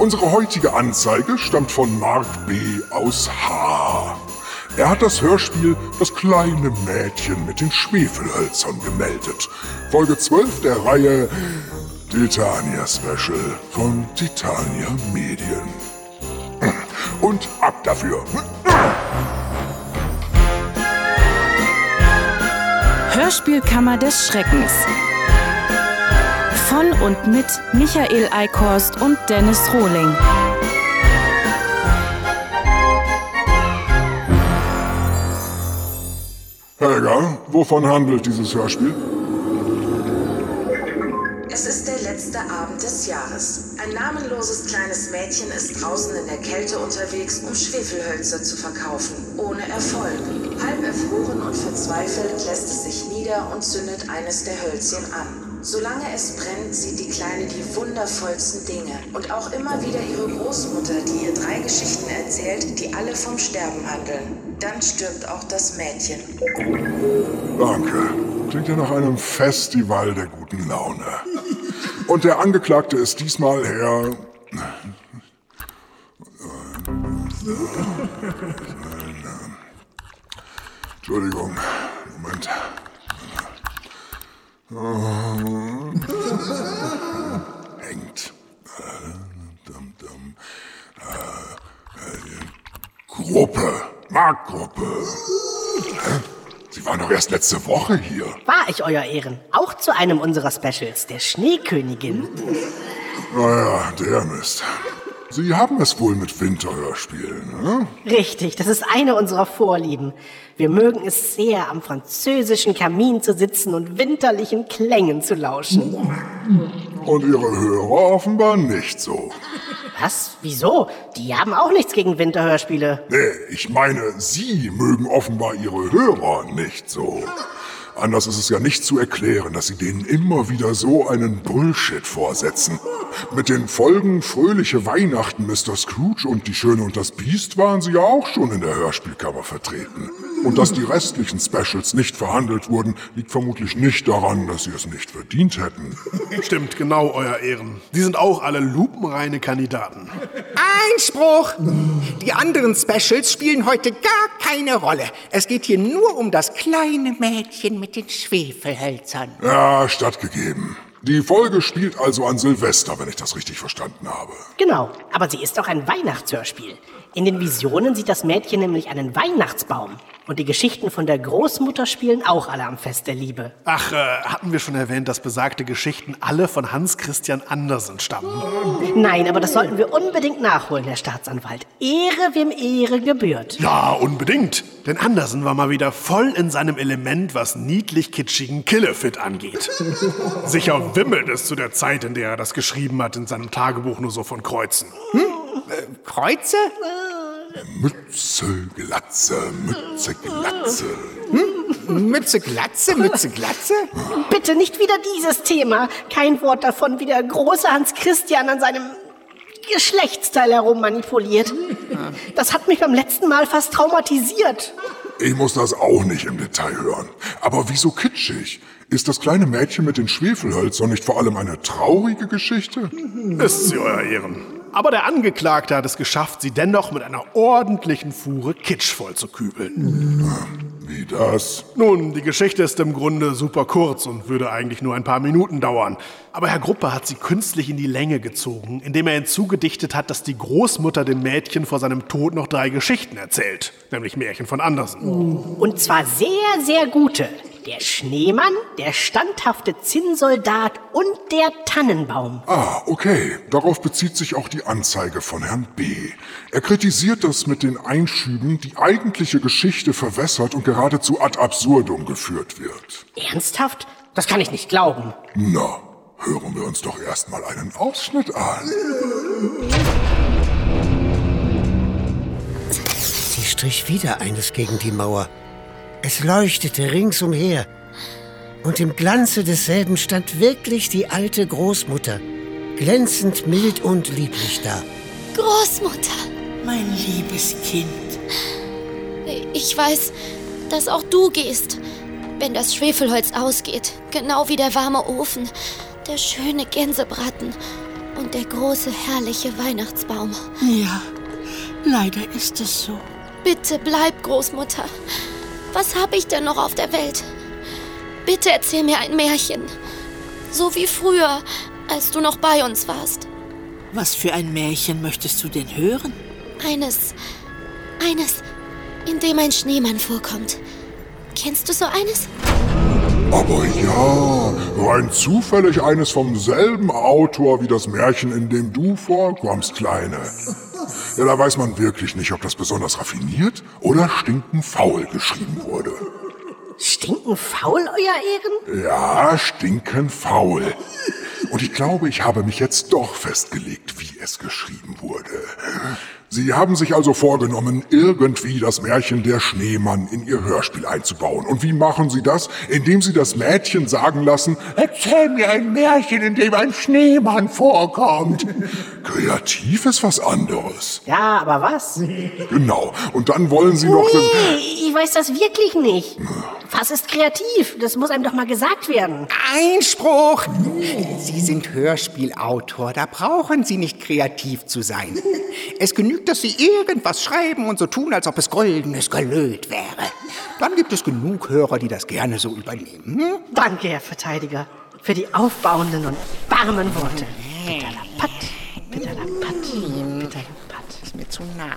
Unsere heutige Anzeige stammt von Mark B. aus H. Er hat das Hörspiel Das kleine Mädchen mit den Schwefelhölzern gemeldet. Folge 12 der Reihe Titania Special von Titania Medien. Und ab dafür. Hörspielkammer des Schreckens. Von und mit Michael Eickhorst und Dennis Rohling. Helga, wovon handelt dieses Hörspiel? Es ist der letzte Abend des Jahres. Ein namenloses kleines Mädchen ist draußen in der Kälte unterwegs, um Schwefelhölzer zu verkaufen, ohne Erfolg. Halb erfroren und verzweifelt lässt es sich nieder und zündet eines der Hölzchen an. Solange es brennt, sieht die Kleine die wundervollsten Dinge und auch immer wieder ihre Großmutter, die ihr drei Geschichten erzählt, die alle vom Sterben handeln. Dann stirbt auch das Mädchen. Danke. Klingt ja nach einem Festival der guten Laune. Und der Angeklagte ist diesmal Herr. Entschuldigung, Moment. Hängt. Gruppe. Marktgruppe. Sie waren doch erst letzte Woche hier. War ich, Euer Ehren. Auch zu einem unserer Specials, der Schneekönigin. Naja, der Mist. Sie haben es wohl mit Winterhörspielen, ne? Richtig, das ist eine unserer Vorlieben. Wir mögen es sehr, am französischen Kamin zu sitzen und winterlichen Klängen zu lauschen. Und Ihre Hörer offenbar nicht so. Was? Wieso? Die haben auch nichts gegen Winterhörspiele. Nee, ich meine, Sie mögen offenbar Ihre Hörer nicht so. Anders ist es ja nicht zu erklären, dass Sie denen immer wieder so einen Bullshit vorsetzen. Mit den Folgen Fröhliche Weihnachten, Mr. Scrooge und Die Schöne und das Biest waren Sie ja auch schon in der Hörspielkammer vertreten. Und dass die restlichen Specials nicht verhandelt wurden, liegt vermutlich nicht daran, dass sie es nicht verdient hätten. Stimmt, genau, Euer Ehren. Die sind auch alle lupenreine Kandidaten. Einspruch! Die anderen Specials spielen heute gar keine Rolle. Es geht hier nur um das kleine Mädchen mit den Schwefelhölzern. Ja, stattgegeben. Die Folge spielt also an Silvester, wenn ich das richtig verstanden habe. Genau, aber sie ist auch ein Weihnachtshörspiel. In den Visionen sieht das Mädchen nämlich einen Weihnachtsbaum. Und die Geschichten von der Großmutter spielen auch alle am Fest der Liebe. Ach, äh, hatten wir schon erwähnt, dass besagte Geschichten alle von Hans Christian Andersen stammen? Nein, aber das sollten wir unbedingt nachholen, Herr Staatsanwalt. Ehre, wem Ehre gebührt. Ja, unbedingt. Denn Andersen war mal wieder voll in seinem Element, was niedlich-kitschigen Killefit angeht. Sicher wimmelt es zu der Zeit, in der er das geschrieben hat, in seinem Tagebuch nur so von Kreuzen. Hm? Kreuze? Mütze, Glatze, Mütze, Glatze. Hm? Mütze, Glatze, Mütze, Glatze? Bitte nicht wieder dieses Thema. Kein Wort davon, wie der große Hans Christian an seinem Geschlechtsteil herum manipuliert. Das hat mich beim letzten Mal fast traumatisiert. Ich muss das auch nicht im Detail hören. Aber wieso kitschig? Ist das kleine Mädchen mit den Schwefelhölzern nicht vor allem eine traurige Geschichte? Ist sie, Euer Ehren. Aber der Angeklagte hat es geschafft, sie dennoch mit einer ordentlichen Fuhre Kitsch vollzukübeln. Wie das? Nun, die Geschichte ist im Grunde super kurz und würde eigentlich nur ein paar Minuten dauern. Aber Herr Gruppe hat sie künstlich in die Länge gezogen, indem er hinzugedichtet hat, dass die Großmutter dem Mädchen vor seinem Tod noch drei Geschichten erzählt, nämlich Märchen von Andersen. Und zwar sehr, sehr gute. Der Schneemann, der standhafte Zinnsoldat und der Tannenbaum. Ah, okay. Darauf bezieht sich auch die Anzeige von Herrn B. Er kritisiert, dass mit den Einschüben die eigentliche Geschichte verwässert und geradezu ad absurdum geführt wird. Ernsthaft? Das kann ich nicht glauben. Na, hören wir uns doch erstmal einen Ausschnitt an. Sie strich wieder eines gegen die Mauer. Es leuchtete ringsumher. Und im Glanze desselben stand wirklich die alte Großmutter, glänzend mild und lieblich da. Großmutter! Mein liebes Kind. Ich weiß, dass auch du gehst, wenn das Schwefelholz ausgeht, genau wie der warme Ofen, der schöne Gänsebraten und der große, herrliche Weihnachtsbaum. Ja, leider ist es so. Bitte bleib, Großmutter. Was habe ich denn noch auf der Welt? Bitte erzähl mir ein Märchen. So wie früher, als du noch bei uns warst. Was für ein Märchen möchtest du denn hören? Eines, eines, in dem ein Schneemann vorkommt. Kennst du so eines? Aber ja, rein zufällig eines vom selben Autor wie das Märchen, in dem du vorkommst, Kleine. Ja, da weiß man wirklich nicht, ob das besonders raffiniert oder stinkenfaul geschrieben wurde. Stinken faul, Euer Ehren? Ja, stinkenfaul. Und ich glaube, ich habe mich jetzt doch festgelegt, wie es geschrieben wurde. Sie haben sich also vorgenommen, irgendwie das Märchen Der Schneemann in Ihr Hörspiel einzubauen. Und wie machen Sie das? Indem Sie das Mädchen sagen lassen, erzähl mir ein Märchen, in dem ein Schneemann vorkommt. Kreativ ist was anderes. Ja, aber was? Genau. Und dann wollen Sie noch... Nee, ich weiß das wirklich nicht. Was ist kreativ? Das muss einem doch mal gesagt werden. Einspruch! Sie sind Hörspielautor, da brauchen Sie nicht kreativ zu sein. Es genügt, dass Sie irgendwas schreiben und so tun, als ob es goldenes Gelöt wäre. Dann gibt es genug Hörer, die das gerne so übernehmen. Hm? Danke, Herr Verteidiger, für die aufbauenden und warmen Worte. Bitterlapatt, bitterlapatt, bitterlapatt. Ist mir zu nah.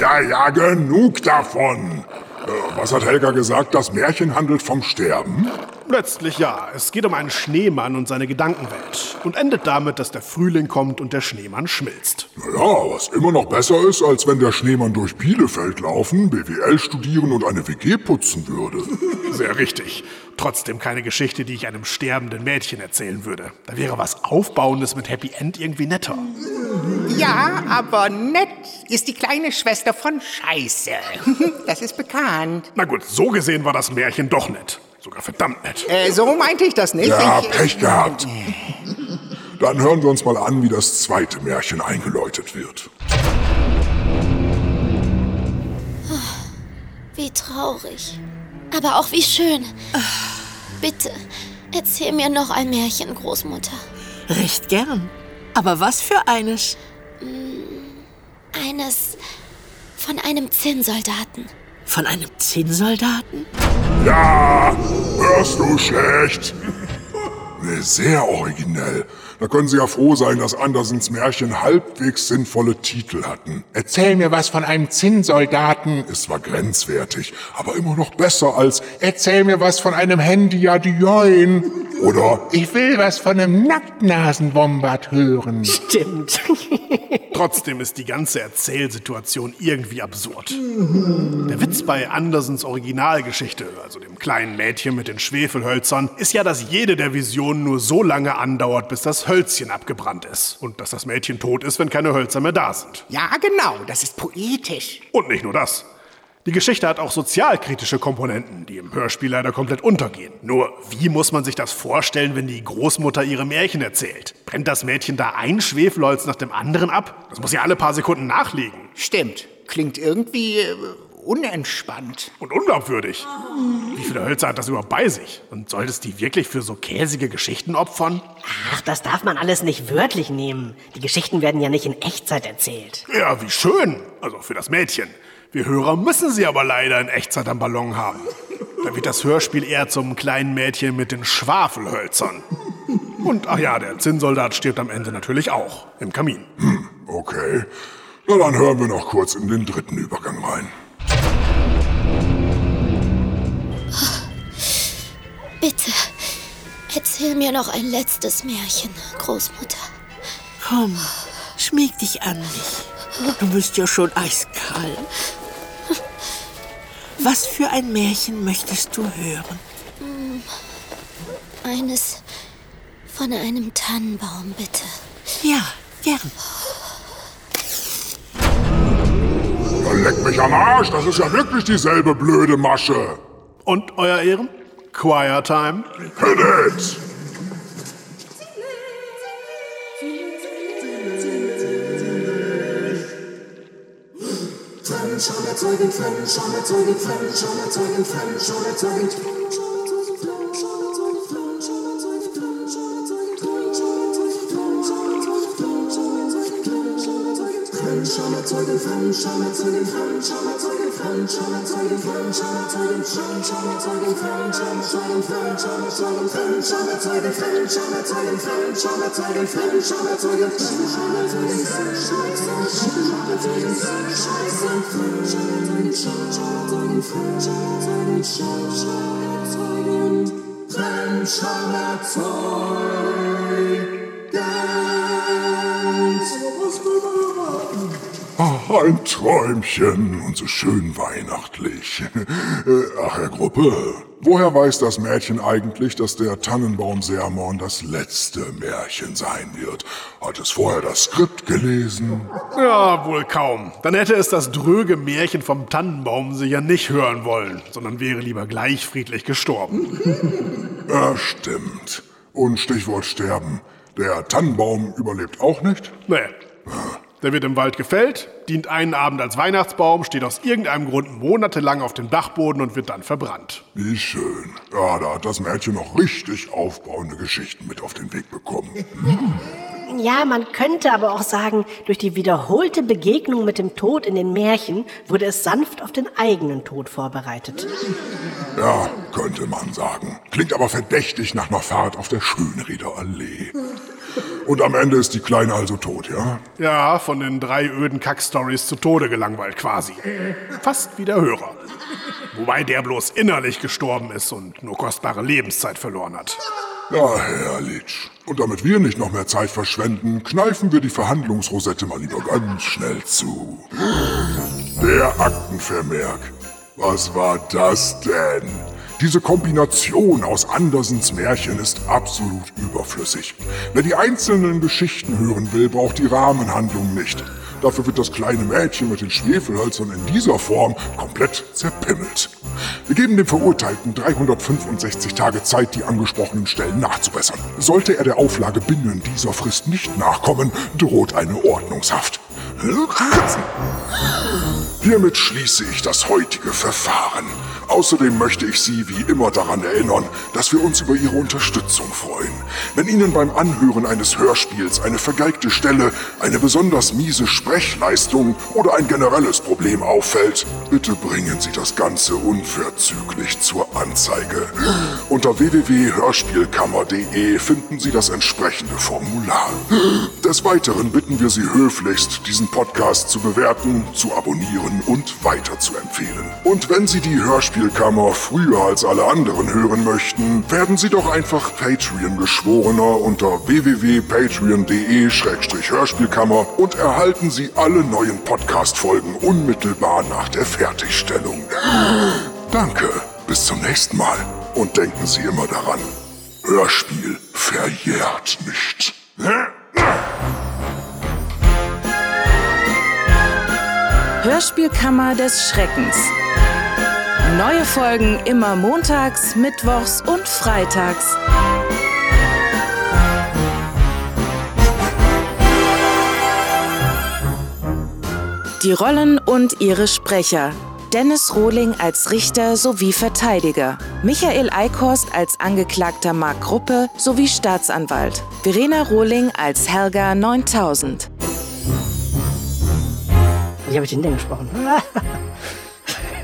Ja, ja, genug davon. Äh, Was hat Helga gesagt? Das Märchen handelt vom Sterben? Letztlich ja. Es geht um einen Schneemann und seine Gedankenwelt. Und endet damit, dass der Frühling kommt und der Schneemann schmilzt. Naja, was immer noch besser ist, als wenn der Schneemann durch Bielefeld laufen, BWL studieren und eine WG putzen würde. Sehr richtig. Trotzdem keine Geschichte, die ich einem sterbenden Mädchen erzählen würde. Da wäre was Aufbauendes mit Happy End irgendwie netter. Ja, aber nett ist die kleine Schwester von Scheiße. Das ist bekannt. Na gut, so gesehen war das Märchen doch nett. Sogar verdammt nett. Äh, so meinte ich das nicht. Ja, ich, Pech gehabt. Dann hören wir uns mal an, wie das zweite Märchen eingeläutet wird. Wie traurig. Aber auch wie schön. Bitte, erzähl mir noch ein Märchen, Großmutter. Recht gern. Aber was für eines? Eines von einem Zinnsoldaten. Von einem Zinnsoldaten? Ja, hörst du schlecht? Sehr originell. Da können Sie ja froh sein, dass Andersens Märchen halbwegs sinnvolle Titel hatten. Erzähl mir was von einem Zinnsoldaten. Ist zwar grenzwertig, aber immer noch besser als Erzähl mir was von einem Handy Adioin. Oder Ich will was von einem Nacktnasenwombat hören. Stimmt. Trotzdem ist die ganze Erzählsituation irgendwie absurd. Der Witz bei Andersens Originalgeschichte, also dem kleinen Mädchen mit den Schwefelhölzern, ist ja, dass jede der Visionen nur so lange andauert, bis das Hölzchen abgebrannt ist. Und dass das Mädchen tot ist, wenn keine Hölzer mehr da sind. ja, genau, das ist poetisch. Und nicht nur das. Die Geschichte hat auch sozialkritische Komponenten, die im Hörspiel leider komplett untergehen. Nur, wie muss man sich das vorstellen, wenn die Großmutter ihre Märchen erzählt? Brennt das Mädchen da ein Schwefelholz nach dem anderen ab? Das muss ja alle paar Sekunden nachlegen. Stimmt. Klingt irgendwie äh, unentspannt. Und unglaubwürdig. Wie viele Hölzer hat das überhaupt bei sich? Und soll es die wirklich für so käsige Geschichten opfern? Ach, das darf man alles nicht wörtlich nehmen. Die Geschichten werden ja nicht in Echtzeit erzählt. Ja, wie schön. Also für das Mädchen. Wir Hörer müssen sie aber leider in Echtzeit am Ballon haben. Da wird das Hörspiel eher zum kleinen Mädchen mit den Schwafelhölzern. Und ach ja, der Zinnsoldat stirbt am Ende natürlich auch im Kamin. Okay. Na, dann hören wir noch kurz in den dritten Übergang rein. Bitte, erzähl mir noch ein letztes Märchen, Großmutter. Komm, schmieg dich an mich. Du bist ja schon eiskalt. Was für ein Märchen möchtest du hören? Eines von einem Tannenbaum, bitte. Ja, gern. Leck mich am Arsch, das ist ja wirklich dieselbe blöde Masche. Und euer Ehren? Choir Time? Hit it! Ah, ein Träumchen und so schön weihnachtlich. Äh, Ach, Herr Gruppe, woher weiß das Mädchen eigentlich, dass der Tannenbaum-Sermon das letzte Märchen sein wird? Hat es vorher das Skript gelesen? Ja, wohl kaum. Dann hätte es das dröge Märchen vom Tannenbaum sicher nicht hören wollen, sondern wäre lieber gleich friedlich gestorben. Ja, stimmt. Und Stichwort sterben. Der Tannenbaum überlebt auch nicht? Nee. Der wird im Wald gefällt, dient einen Abend als Weihnachtsbaum, steht aus irgendeinem Grund monatelang auf dem Dachboden und wird dann verbrannt. Wie schön. Ja, da hat das Mädchen noch richtig aufbauende Geschichten mit auf den Weg bekommen. Ja, man könnte aber auch sagen, durch die wiederholte Begegnung mit dem Tod in den Märchen wurde es sanft auf den eigenen Tod vorbereitet. Ja, könnte man sagen. Klingt aber verdächtig nach einer Fahrt auf der Schönrieder Allee. Und am Ende ist die Kleine also tot, ja? Ja, von den drei öden Kackstories zu Tode gelangweilt quasi. Fast wie der Hörer. Wobei der bloß innerlich gestorben ist und nur kostbare Lebenszeit verloren hat. Ja, herrlich. Und damit wir nicht noch mehr Zeit verschwenden, kneifen wir die Verhandlungsrosette mal lieber ganz schnell zu. Der Aktenvermerk. Was war das denn? Diese Kombination aus Andersens Märchen ist absolut überflüssig. Wer die einzelnen Geschichten hören will, braucht die Rahmenhandlung nicht. Dafür wird das kleine Mädchen mit den Schwefelhölzern in dieser Form komplett zerpimmelt. Wir geben dem Verurteilten 365 Tage Zeit, die angesprochenen Stellen nachzubessern. Sollte er der Auflage binnen dieser Frist nicht nachkommen, droht eine Ordnungshaft. Hiermit schließe ich das heutige Verfahren. Außerdem möchte ich Sie wie immer daran erinnern, dass wir uns über Ihre Unterstützung freuen. Wenn Ihnen beim Anhören eines Hörspiels eine vergeigte Stelle, eine besonders miese Sprechleistung oder ein generelles Problem auffällt, bitte bringen Sie das Ganze unverzüglich zur Anzeige. Unter www.hörspielkammer.de finden Sie das entsprechende Formular. Des Weiteren bitten wir Sie höflichst, diesen Podcast zu bewerten, zu abonnieren und weiterzuempfehlen. Und wenn Sie die Hörspielkammer früher als alle anderen hören möchten, werden Sie doch einfach Patreon-Geschworener unter www.patreon.de-hörspielkammer und erhalten Sie alle neuen Podcast-Folgen unmittelbar nach der Fertigstellung. Danke, bis zum nächsten Mal. Und denken Sie immer daran, Hörspiel verjährt nicht. Hörspielkammer des Schreckens. Neue Folgen immer montags, mittwochs und freitags. Die Rollen und ihre Sprecher. Dennis Rohling als Richter sowie Verteidiger. Michael Eickhorst als Angeklagter Mark Gruppe sowie Staatsanwalt. Verena Rohling als Helga 9000. Wie habe ich den denn gesprochen?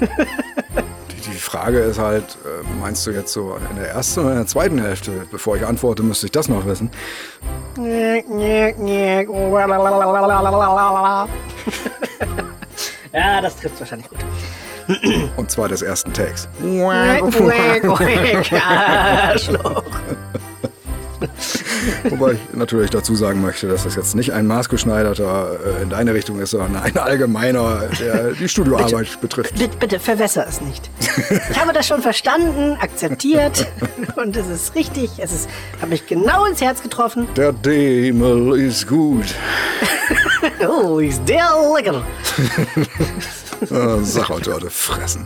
Die, die Frage ist halt, äh, meinst du jetzt so in der ersten oder in der zweiten Hälfte? Bevor ich antworte, müsste ich das noch wissen. ja, das trifft wahrscheinlich gut. Und zwar des ersten Takes. Arschloch. Wobei ich natürlich dazu sagen möchte, dass das jetzt nicht ein maßgeschneiderter äh, in deine Richtung ist, sondern ein allgemeiner, der die Studioarbeit betrifft. Bitte, bitte verwässer es nicht. Ich habe das schon verstanden, akzeptiert und es ist richtig. Es ist, hat mich genau ins Herz getroffen. Der Demel ist gut. Oh, ist der lecker. Äh, Sachautorte fressen.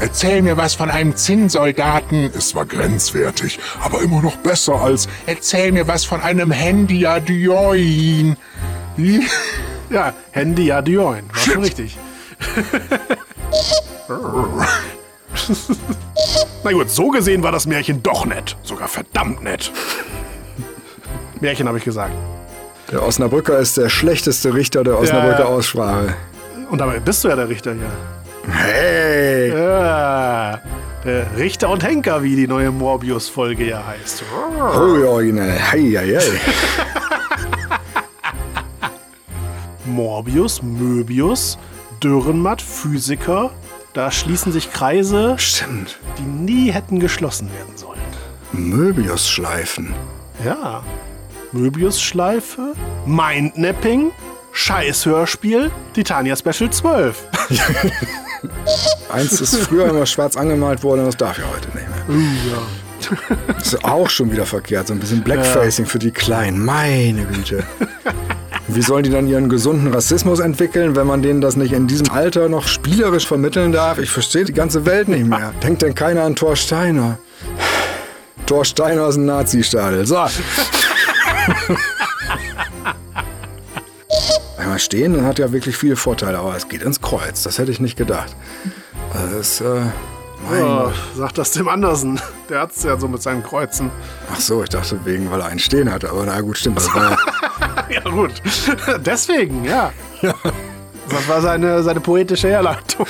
Erzähl mir was von einem Zinnsoldaten. Es war grenzwertig, aber immer noch besser als Erzähl mir was von einem Handy-Adioin. Ja, Handy ja Dioin. War schon richtig. Na gut, so gesehen war das Märchen doch nett. Sogar verdammt nett. Märchen habe ich gesagt. Der Osnabrücker ist der schlechteste Richter der Osnabrücker Ja. Aussprache. Und dabei bist du ja der Richter hier. Hey! Ja, der Richter und Henker, wie die neue Morbius-Folge ja heißt. Oh, ja, originell. Hei, hei, hei. Morbius, Möbius, Dürrenmatt, Physiker. Da schließen sich Kreise, Stimmt. die nie hätten geschlossen werden sollen. Möbius-Schleifen. Ja. Möbius-Schleife, Mindnapping, Scheiß-Hörspiel, Titania Special 12. Eins ist früher immer schwarz angemalt worden, das darf ja heute nicht mehr. Das ist auch schon wieder verkehrt. So ein bisschen Blackfacing für die Kleinen. Meine Güte. Wie sollen die dann ihren gesunden Rassismus entwickeln, wenn man denen das nicht in diesem Alter noch spielerisch vermitteln darf? Ich verstehe die ganze Welt nicht mehr. Denkt denn keiner an Thor Steiner? Thor Steiner ist ein Nazi-Stadel. So. Einmal stehen, dann hat ja wirklich viele Vorteile, aber es geht ins Kreuz. Das hätte ich nicht gedacht. Also Das ist, äh, mein Ja, Gott. sag das dem Andersen. Der hat's ja so mit seinen Kreuzen. Ach so, ich dachte wegen, weil er einen stehen hatte. Aber na gut, stimmt. Das war, Ja, gut. Deswegen, ja. Das war seine, seine poetische Herleitung.